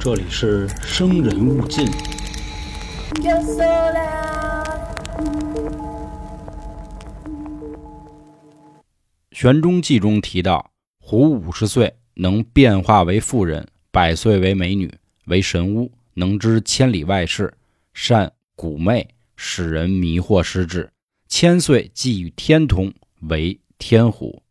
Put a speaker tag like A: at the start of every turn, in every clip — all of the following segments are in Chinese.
A: 这里是生人勿近。
B: 《玄中记》中提到，胡五十岁能变化为妇人，百岁为美女，为神巫，能知千里外事，善蛊魅，使人迷惑失智。千岁即与天同，为天虎。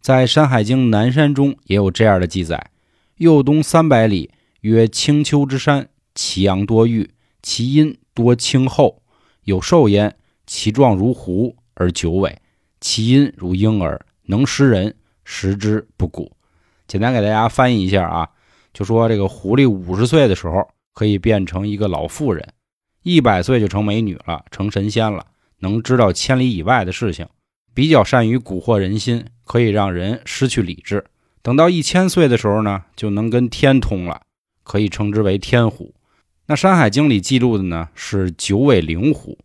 B: 在《山海经·南山》中也有这样的记载：右东三百里，曰青丘之山，其阳多玉，其阴多青厚，有兽焉，其状如狐而九尾，其音如婴儿。能食人，食之不蛊。简单给大家翻译一下啊，就说这个狐狸五十岁的时候可以变成一个老妇人，一百岁就成美女了，成神仙了，能知道千里以外的事情，比较善于蛊惑人心，可以让人失去理智。等到一千岁的时候呢，就能跟天通了，可以称之为天虎。那《山海经》里记录的呢是九尾灵虎，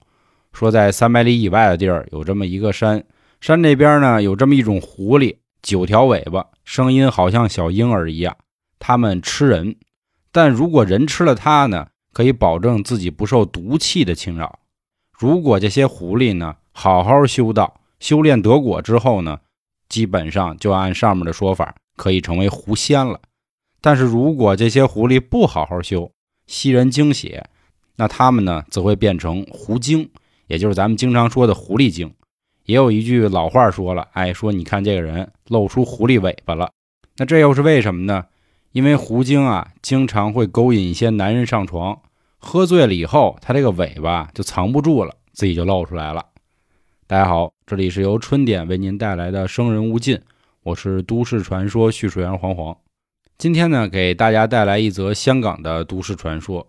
B: 说在三百里以外的地儿有这么一个山。山这边呢有这么一种狐狸，九条尾巴，声音好像小婴儿一样。它们吃人，但如果人吃了它呢，可以保证自己不受毒气的侵扰。如果这些狐狸呢好好修道，修炼得果之后呢，基本上就按上面的说法，可以成为狐仙了。但是如果这些狐狸不好好修，吸人精血，那它们呢则会变成狐精，也就是咱们经常说的狐狸精。也有一句老话说了，哎，说你看这个人露出狐狸尾巴了，那这又是为什么呢？因为狐精啊，经常会勾引一些男人上床，喝醉了以后，他这个尾巴就藏不住了，自己就露出来了。大家好，这里是由春点为您带来的《生人勿近》，我是都市传说叙述员黄黄。今天呢，给大家带来一则香港的都市传说。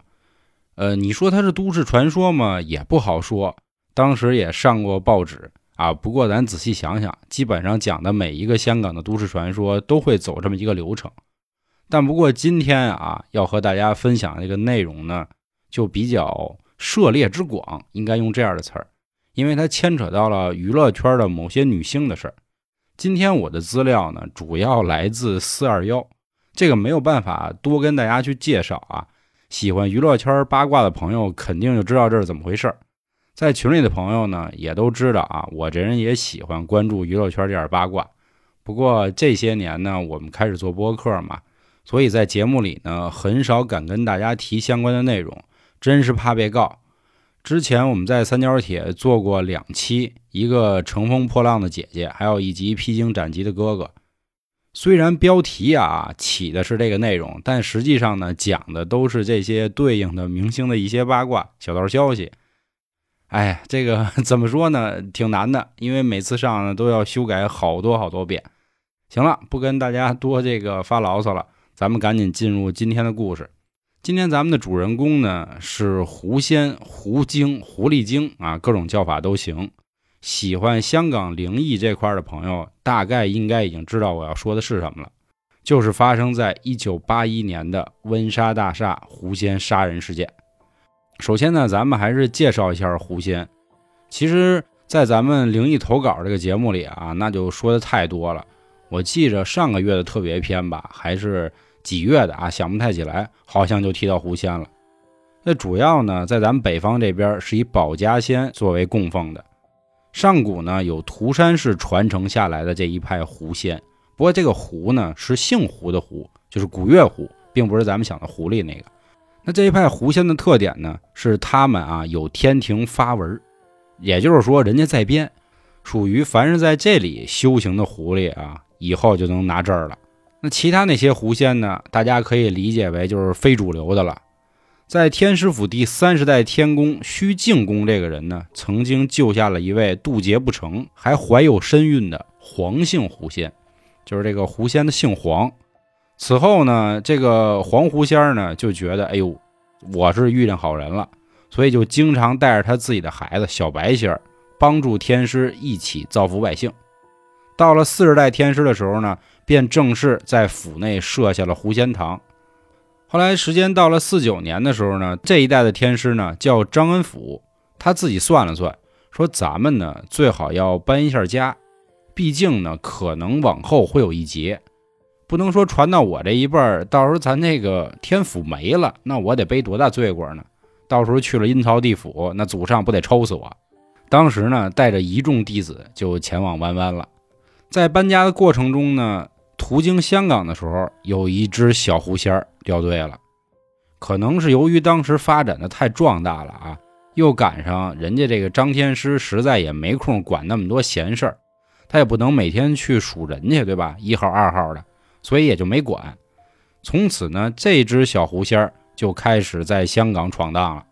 B: 呃，你说它是都市传说吗？也不好说，当时也上过报纸。啊，不过咱仔细想想，基本上讲的每一个香港的都市传说都会走这么一个流程。但不过今天啊，要和大家分享这个内容呢，就比较涉猎之广，应该用这样的词儿，因为它牵扯到了娱乐圈的某些女星的事儿。今天我的资料呢，主要来自四二幺，这个没有办法多跟大家去介绍啊。喜欢娱乐圈八卦的朋友肯定就知道这是怎么回事儿。在群里的朋友呢，也都知道啊，我这人也喜欢关注娱乐圈这点八卦。不过这些年呢，我们开始做播客嘛，所以在节目里呢，很少敢跟大家提相关的内容，真是怕被告。之前我们在三角铁做过两期，一个乘风破浪的姐姐，还有一集披荆斩棘的哥哥。虽然标题啊起的是这个内容，但实际上呢，讲的都是这些对应的明星的一些八卦小道消息。哎，这个怎么说呢？挺难的，因为每次上呢都要修改好多好多遍。行了，不跟大家多这个发牢骚了，咱们赶紧进入今天的故事。今天咱们的主人公呢是狐仙、狐精、狐狸精啊，各种叫法都行。喜欢香港灵异这块的朋友，大概应该已经知道我要说的是什么了，就是发生在一九八一年的温莎大厦狐仙杀人事件。首先呢，咱们还是介绍一下狐仙。其实，在咱们灵异投稿这个节目里啊，那就说的太多了。我记着上个月的特别篇吧，还是几月的啊？想不太起来，好像就提到狐仙了。那主要呢，在咱们北方这边是以保家仙作为供奉的。上古呢，有涂山氏传承下来的这一派狐仙。不过这个狐呢，是姓胡的狐，就是古月狐，并不是咱们想的狐狸那个。那这一派狐仙的特点呢，是他们啊有天庭发文，也就是说人家在编，属于凡是在这里修行的狐狸啊，以后就能拿证了。那其他那些狐仙呢，大家可以理解为就是非主流的了。在天师府第三十代天宫虚静宫这个人呢，曾经救下了一位渡劫不成还怀有身孕的黄姓狐仙，就是这个狐仙的姓黄。此后呢，这个黄狐仙呢就觉得，哎呦，我是遇见好人了，所以就经常带着他自己的孩子小白仙儿，帮助天师一起造福百姓。到了四十代天师的时候呢，便正式在府内设下了狐仙堂。后来时间到了四九年的时候呢，这一代的天师呢叫张恩甫，他自己算了算，说咱们呢最好要搬一下家，毕竟呢可能往后会有一劫。不能说传到我这一辈儿，到时候咱那个天府没了，那我得背多大罪过呢？到时候去了阴曹地府，那祖上不得抽死我？当时呢，带着一众弟子就前往弯弯了。在搬家的过程中呢，途经香港的时候，有一只小狐仙儿掉队了。可能是由于当时发展的太壮大了啊，又赶上人家这个张天师实在也没空管那么多闲事儿，他也不能每天去数人去，对吧？一号、二号的，所以也就没管。从此呢，这只小狐仙儿就开始在香港闯荡了。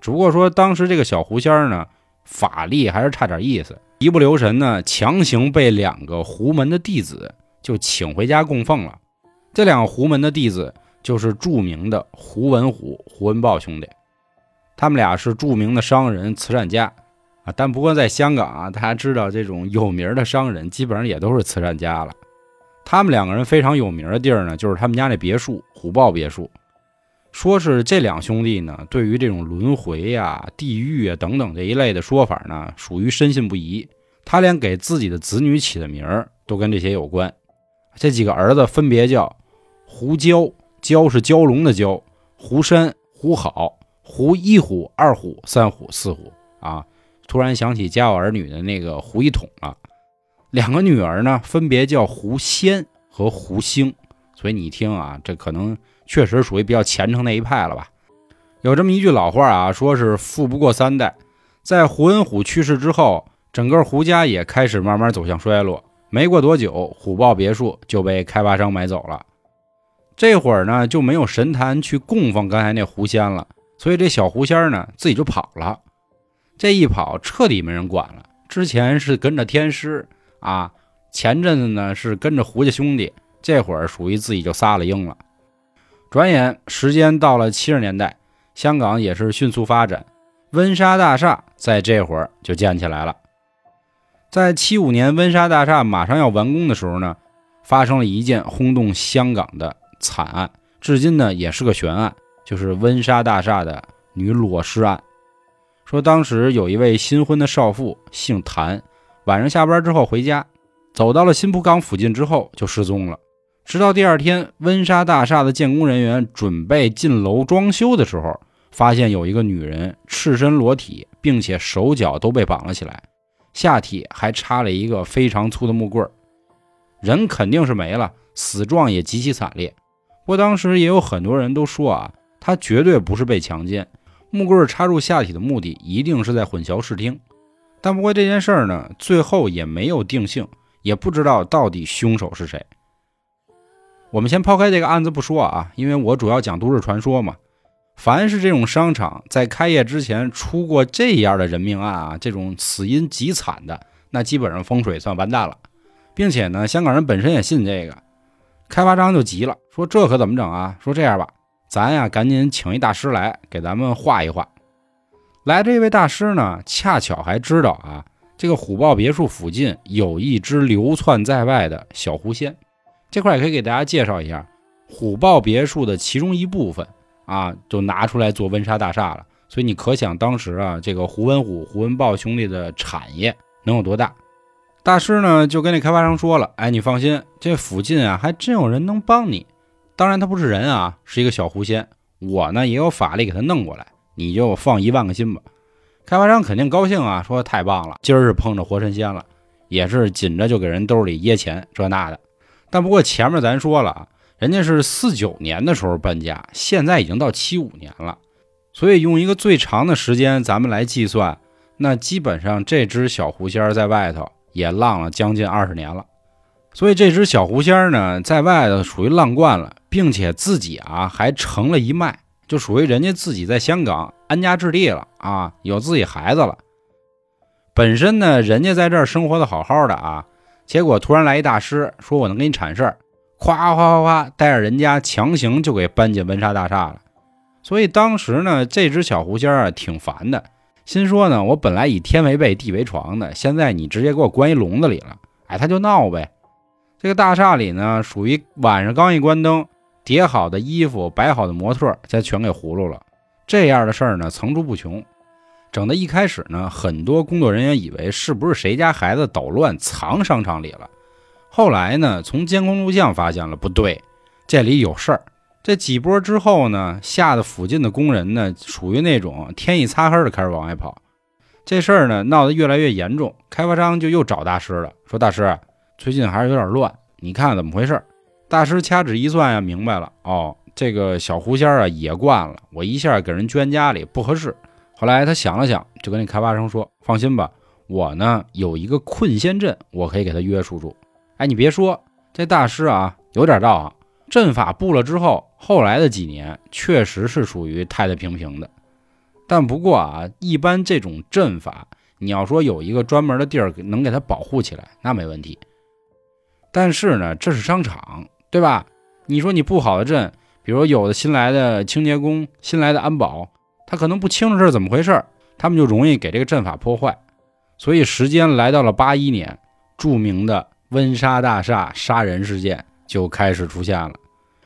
B: 只不过说当时这个小狐仙儿呢，法力还是差点意思，一不留神呢，强行被两个狐门的弟子就请回家供奉了。这两个狐门的弟子。就是著名的胡文虎、胡文豹兄弟，他们俩是著名的商人、慈善家啊。但不过在香港啊，大家知道这种有名的商人基本上也都是慈善家了。他们两个人非常有名的地儿呢，就是他们家那别墅——虎豹别墅。说是这两兄弟呢，对于这种轮回呀、地狱啊等等这一类的说法呢，属于深信不疑。他连给自己的子女起的名儿都跟这些有关。这几个儿子分别叫胡椒。蛟是蛟龙的蛟，胡山、胡好、胡一虎、二虎、三虎、四虎啊！突然想起《家有儿女》的那个胡一统了。两个女儿呢，分别叫胡仙和胡星。所以你听啊，这可能确实属于比较虔诚那一派了吧？有这么一句老话啊，说是富不过三代。在胡文虎去世之后，整个胡家也开始慢慢走向衰落。没过多久，虎豹别墅就被开发商买走了。这会儿呢，就没有神坛去供奉刚才那狐仙了，所以这小狐仙呢自己就跑了。这一跑，彻底没人管了。之前是跟着天师啊，前阵子呢是跟着胡家兄弟，这会儿属于自己就撒了鹰了。转眼时间到了七十年代，香港也是迅速发展，温莎大厦在这会儿就建起来了。在七五年温莎大厦马上要完工的时候呢，发生了一件轰动香港的。惨案至今呢也是个悬案，就是温莎大厦的女裸尸案。说当时有一位新婚的少妇，姓谭，晚上下班之后回家，走到了新浦港附近之后就失踪了。直到第二天，温莎大厦的建工人员准备进楼装修的时候，发现有一个女人赤身裸体，并且手脚都被绑了起来，下体还插了一个非常粗的木棍儿人肯定是没了，死状也极其惨烈。不过当时也有很多人都说啊，他绝对不是被强奸，木棍插入下体的目的一定是在混淆视听。但不过这件事儿呢，最后也没有定性，也不知道到底凶手是谁。我们先抛开这个案子不说啊，因为我主要讲都市传说嘛。凡是这种商场在开业之前出过这样的人命案啊，这种死因极惨的，那基本上风水算完蛋了，并且呢，香港人本身也信这个。开发商就急了，说这可怎么整啊？说这样吧，咱呀赶紧请一大师来给咱们画一画。来这位大师呢，恰巧还知道啊，这个虎豹别墅附近有一只流窜在外的小狐仙。这块也可以给大家介绍一下，虎豹别墅的其中一部分啊，就拿出来做温莎大厦了。所以你可想当时啊，这个胡文虎、胡文豹兄弟的产业能有多大？大师呢就跟那开发商说了：“哎，你放心，这附近啊还真有人能帮你。当然他不是人啊，是一个小狐仙。我呢也有法力给他弄过来，你就放一万个心吧。”开发商肯定高兴啊，说：“太棒了，今儿是碰着活神仙了。”也是紧着就给人兜里掖钱这那的。但不过前面咱说了啊，人家是四九年的时候搬家，现在已经到七五年了，所以用一个最长的时间咱们来计算，那基本上这只小狐仙在外头。也浪了将近二十年了，所以这只小狐仙呢，在外头属于浪惯了，并且自己啊还成了一脉，就属于人家自己在香港安家置地了啊，有自己孩子了。本身呢，人家在这儿生活的好好的啊，结果突然来一大师，说我能给你铲事儿，夸夸夸夸带着人家强行就给搬进温莎大厦了。所以当时呢，这只小狐仙啊挺烦的。心说呢，我本来以天为被，地为床的，现在你直接给我关一笼子里了，哎，他就闹呗。这个大厦里呢，属于晚上刚一关灯，叠好的衣服、摆好的模特，才全给糊弄了。这样的事儿呢，层出不穷。整的一开始呢，很多工作人员以为是不是谁家孩子捣乱藏商场里了。后来呢，从监控录像发现了不对，这里有事儿。这几波之后呢，吓得附近的工人呢，属于那种天一擦黑的开始往外跑。这事儿呢，闹得越来越严重，开发商就又找大师了，说大师最近还是有点乱，你看怎么回事？大师掐指一算呀，明白了，哦，这个小狐仙啊也惯了，我一下给人捐家里不合适。后来他想了想，就跟那开发商说：“放心吧，我呢有一个困仙阵，我可以给他约束住。”哎，你别说，这大师啊有点道行。阵法布了之后，后来的几年确实是属于太太平平的。但不过啊，一般这种阵法，你要说有一个专门的地儿能给它保护起来，那没问题。但是呢，这是商场，对吧？你说你布好的阵，比如有的新来的清洁工、新来的安保，他可能不清楚这是怎么回事，他们就容易给这个阵法破坏。所以时间来到了八一年，著名的温莎大厦杀人事件。就开始出现了。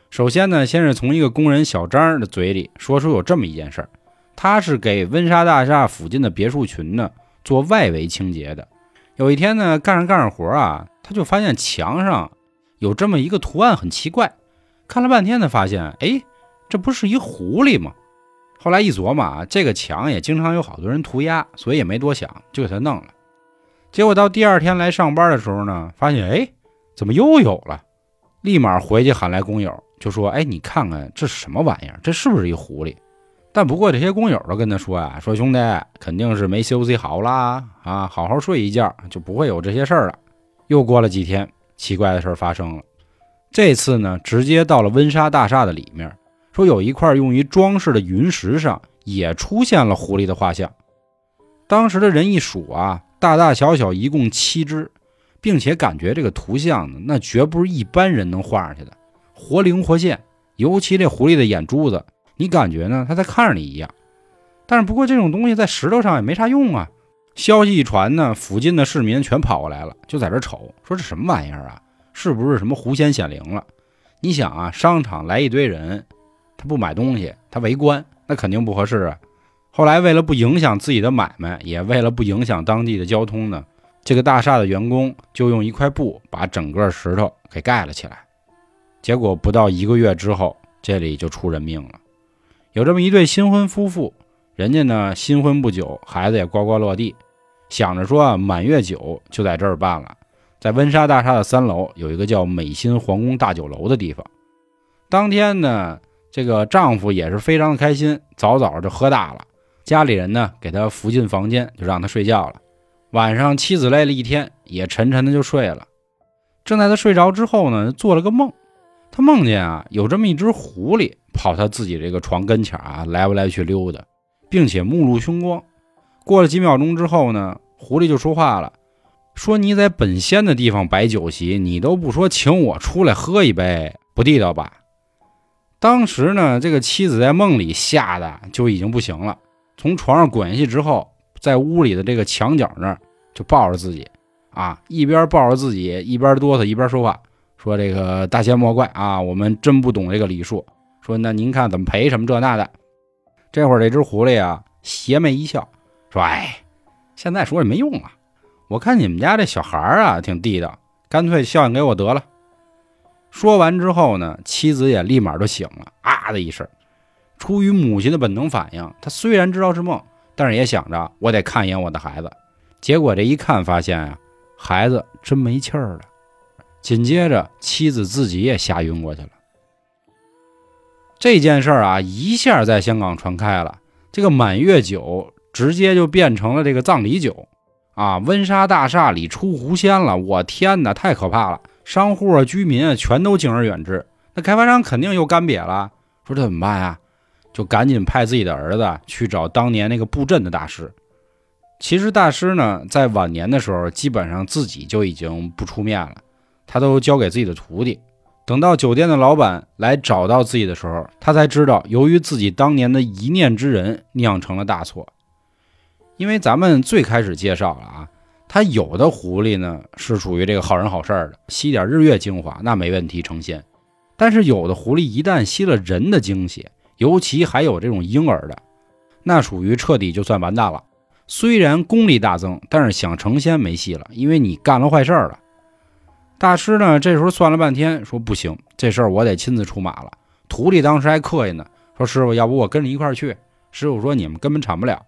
B: 首先呢，先是从一个工人小张的嘴里说出有这么一件事儿，他是给温莎大厦附近的别墅群呢做外围清洁的。有一天呢，干着干着活啊，他就发现墙上有这么一个图案，很奇怪。看了半天才，发现哎，这不是一狐狸吗？后来一琢磨啊，这个墙也经常有好多人涂鸦，所以也没多想，就给他弄了。结果到第二天来上班的时候呢，发现哎，怎么又有了？立马回去喊来工友，就说：“哎，你看看这是什么玩意儿？这是不是一狐狸？”但不过这些工友都跟他说呀：“说兄弟，肯定是没休息好啦，啊，好好睡一觉就不会有这些事儿了。”又过了几天，奇怪的事儿发生了。这次呢，直接到了温莎大厦的里面，说有一块用于装饰的云石上也出现了狐狸的画像。当时的人一数啊，大大小小一共七只。并且感觉这个图像呢，那绝不是一般人能画上去的，活灵活现。尤其这狐狸的眼珠子，你感觉呢，它在看着你一样。但是不过这种东西在石头上也没啥用啊。消息一传呢，附近的市民全跑过来了，就在这瞅，说这什么玩意儿啊？是不是什么狐仙显灵了？你想啊，商场来一堆人，他不买东西，他围观，那肯定不合适啊。后来为了不影响自己的买卖，也为了不影响当地的交通呢。这个大厦的员工就用一块布把整个石头给盖了起来，结果不到一个月之后，这里就出人命了。有这么一对新婚夫妇，人家呢新婚不久，孩子也呱呱落地，想着说啊满月酒就在这儿办了，在温莎大厦的三楼有一个叫美心皇宫大酒楼的地方。当天呢，这个丈夫也是非常的开心，早早就喝大了，家里人呢给他扶进房间，就让他睡觉了。晚上，妻子累了一天，也沉沉的就睡了。正在他睡着之后呢，做了个梦。他梦见啊，有这么一只狐狸跑他自己这个床跟前啊，来不来去溜达，并且目露凶光。过了几秒钟之后呢，狐狸就说话了，说：“你在本仙的地方摆酒席，你都不说请我出来喝一杯，不地道吧？”当时呢，这个妻子在梦里吓得就已经不行了，从床上滚下去之后。在屋里的这个墙角那儿，就抱着自己，啊，一边抱着自己，一边哆嗦，一边说话，说：“这个大仙莫怪啊，我们真不懂这个礼数。”说：“那您看怎么赔什么这那的？”这会儿这只狐狸啊，邪魅一笑，说：“哎，现在说也没用了。我看你们家这小孩啊，挺地道，干脆孝敬给我得了。”说完之后呢，妻子也立马就醒了，啊的一声，出于母亲的本能反应，她虽然知道是梦。但是也想着我得看一眼我的孩子，结果这一看发现呀，孩子真没气儿了。紧接着妻子自己也吓晕过去了。这件事儿啊，一下在香港传开了，这个满月酒直接就变成了这个葬礼酒啊！温莎大厦里出狐仙了，我天哪，太可怕了！商户啊、居民啊，全都敬而远之。那开发商肯定又干瘪了，说这怎么办呀？就赶紧派自己的儿子去找当年那个布阵的大师。其实大师呢，在晚年的时候，基本上自己就已经不出面了，他都交给自己的徒弟。等到酒店的老板来找到自己的时候，他才知道，由于自己当年的一念之仁，酿成了大错。因为咱们最开始介绍了啊，他有的狐狸呢是属于这个好人好事的，吸点日月精华那没问题成仙。但是有的狐狸一旦吸了人的精血，尤其还有这种婴儿的，那属于彻底就算完蛋了。虽然功力大增，但是想成仙没戏了，因为你干了坏事了。大师呢，这时候算了半天，说不行，这事儿我得亲自出马了。徒弟当时还客气呢，说师傅，要不我跟着一块儿去？师傅说你们根本铲不了。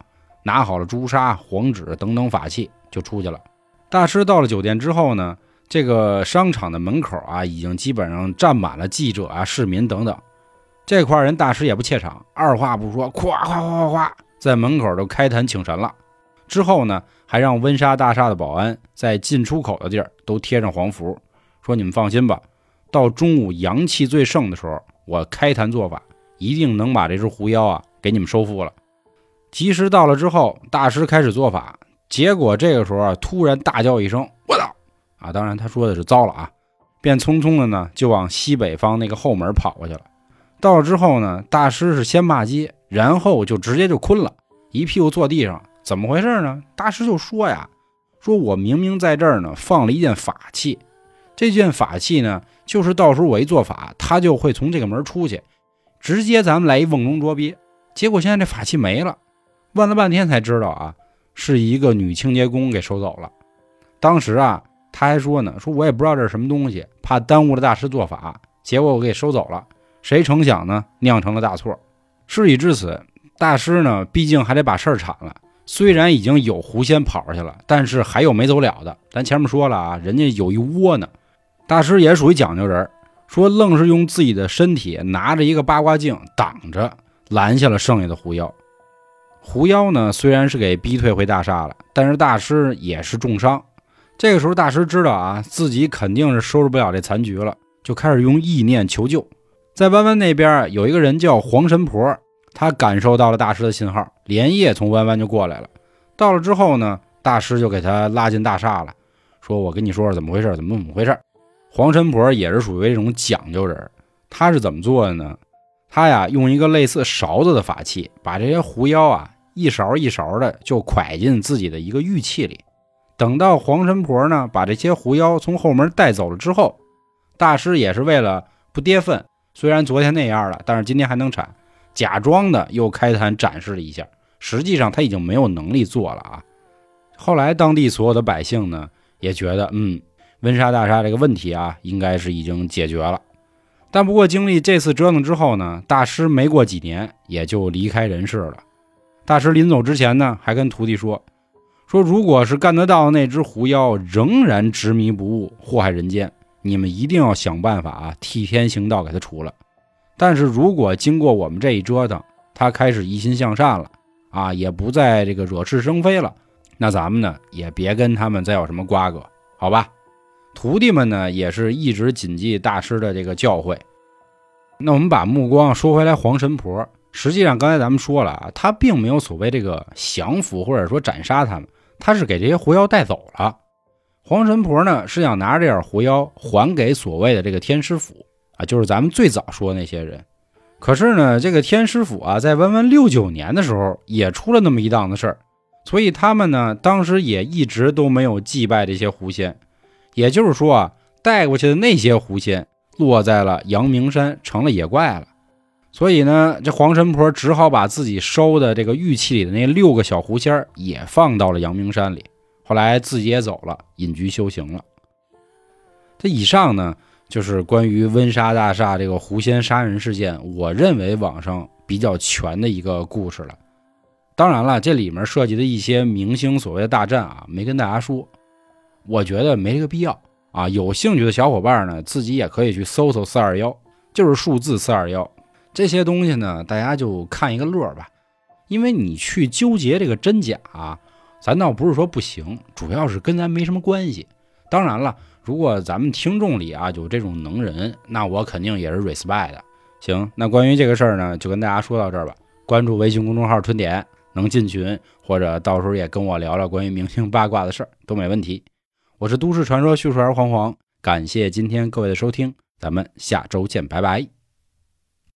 B: 拿好了朱砂、黄纸等等法器，就出去了。大师到了酒店之后呢，这个商场的门口啊，已经基本上站满了记者啊、市民等等。这块人大师也不怯场，二话不说，咵咵咵咵咵，在门口都开坛请神了。之后呢，还让温莎大厦的保安在进出口的地儿都贴上黄符，说你们放心吧，到中午阳气最盛的时候，我开坛做法，一定能把这只狐妖啊给你们收复了。吉时到了之后，大师开始做法，结果这个时候啊，突然大叫一声：“我操！”啊，当然他说的是糟了啊，便匆匆的呢就往西北方那个后门跑过去了。到了之后呢，大师是先骂街，然后就直接就困了，一屁股坐地上。怎么回事呢？大师就说呀：“说我明明在这儿呢，放了一件法器，这件法器呢，就是到时候我一做法，他就会从这个门出去，直接咱们来一瓮中捉鳖。结果现在这法器没了，问了半天才知道啊，是一个女清洁工给收走了。当时啊，他还说呢，说我也不知道这是什么东西，怕耽误了大师做法，结果我给收走了。谁成想呢，酿成了大错。事已至此，大师呢，毕竟还得把事儿铲了。”虽然已经有狐仙跑去了，但是还有没走了的。咱前面说了啊，人家有一窝呢。大师也属于讲究人，说愣是用自己的身体拿着一个八卦镜挡着，拦下了剩下的狐妖。狐妖呢，虽然是给逼退回大厦了，但是大师也是重伤。这个时候，大师知道啊，自己肯定是收拾不了这残局了，就开始用意念求救。在弯弯那边有一个人叫黄神婆。他感受到了大师的信号，连夜从弯弯就过来了。到了之后呢，大师就给他拉进大厦了，说：“我跟你说说怎么回事，怎么怎么回事。”黄神婆也是属于这种讲究人，他是怎么做的呢？他呀用一个类似勺子的法器，把这些狐妖啊一勺一勺的就蒯进自己的一个玉器里。等到黄神婆呢把这些狐妖从后门带走了之后，大师也是为了不跌份，虽然昨天那样了，但是今天还能产。假装的又开坛展示了一下，实际上他已经没有能力做了啊。后来当地所有的百姓呢也觉得，嗯，温莎大厦这个问题啊，应该是已经解决了。但不过经历这次折腾之后呢，大师没过几年也就离开人世了。大师临走之前呢，还跟徒弟说，说如果是干得到那只狐妖仍然执迷不悟，祸害人间，你们一定要想办法啊，替天行道，给他除了。但是如果经过我们这一折腾，他开始一心向善了，啊，也不再这个惹是生非了，那咱们呢也别跟他们再有什么瓜葛，好吧？徒弟们呢也是一直谨记大师的这个教诲。那我们把目光说回来，黄神婆，实际上刚才咱们说了啊，他并没有所谓这个降服或者说斩杀他们，他是给这些狐妖带走了。黄神婆呢是想拿着这点狐妖还给所谓的这个天师府。啊，就是咱们最早说的那些人，可是呢，这个天师府啊，在文文六九年的时候也出了那么一档子事儿，所以他们呢，当时也一直都没有祭拜这些狐仙，也就是说啊，带过去的那些狐仙落在了阳明山，成了野怪了，所以呢，这黄神婆只好把自己收的这个玉器里的那六个小狐仙也放到了阳明山里，后来自己也走了，隐居修行了。这以上呢。就是关于温莎大厦这个狐仙杀人事件，我认为网上比较全的一个故事了。当然了，这里面涉及的一些明星所谓的大战啊，没跟大家说，我觉得没这个必要啊。有兴趣的小伙伴呢，自己也可以去搜搜四二幺，就是数字四二幺这些东西呢，大家就看一个乐儿吧。因为你去纠结这个真假，啊咱倒不是说不行，主要是跟咱没什么关系。当然了。如果咱们听众里啊有这种能人，那我肯定也是 respect 的。行，那关于这个事儿呢，就跟大家说到这儿吧。关注微信公众号“春点”，能进群，或者到时候也跟我聊聊关于明星八卦的事儿都没问题。我是都市传说叙述员黄黄，感谢今天各位的收听，咱们下周见，拜拜。